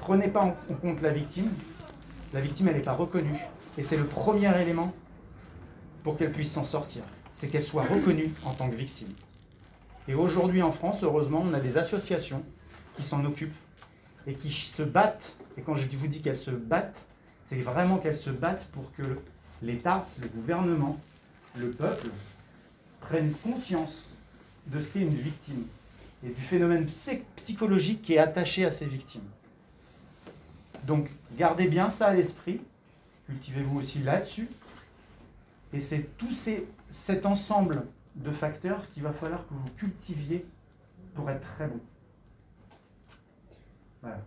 prenez pas en compte la victime, la victime, elle n'est pas reconnue. Et c'est le premier élément pour qu'elle puisse s'en sortir. C'est qu'elle soit reconnue en tant que victime. Et aujourd'hui en France, heureusement, on a des associations qui s'en occupent et qui se battent. Et quand je vous dis qu'elles se battent, c'est vraiment qu'elles se battent pour que l'État, le gouvernement, le peuple prennent conscience de ce qu'est une victime et du phénomène psychologique qui est attaché à ces victimes. Donc gardez bien ça à l'esprit, cultivez-vous aussi là-dessus, et c'est tout cet ensemble de facteurs qu'il va falloir que vous cultiviez pour être très bon. Voilà.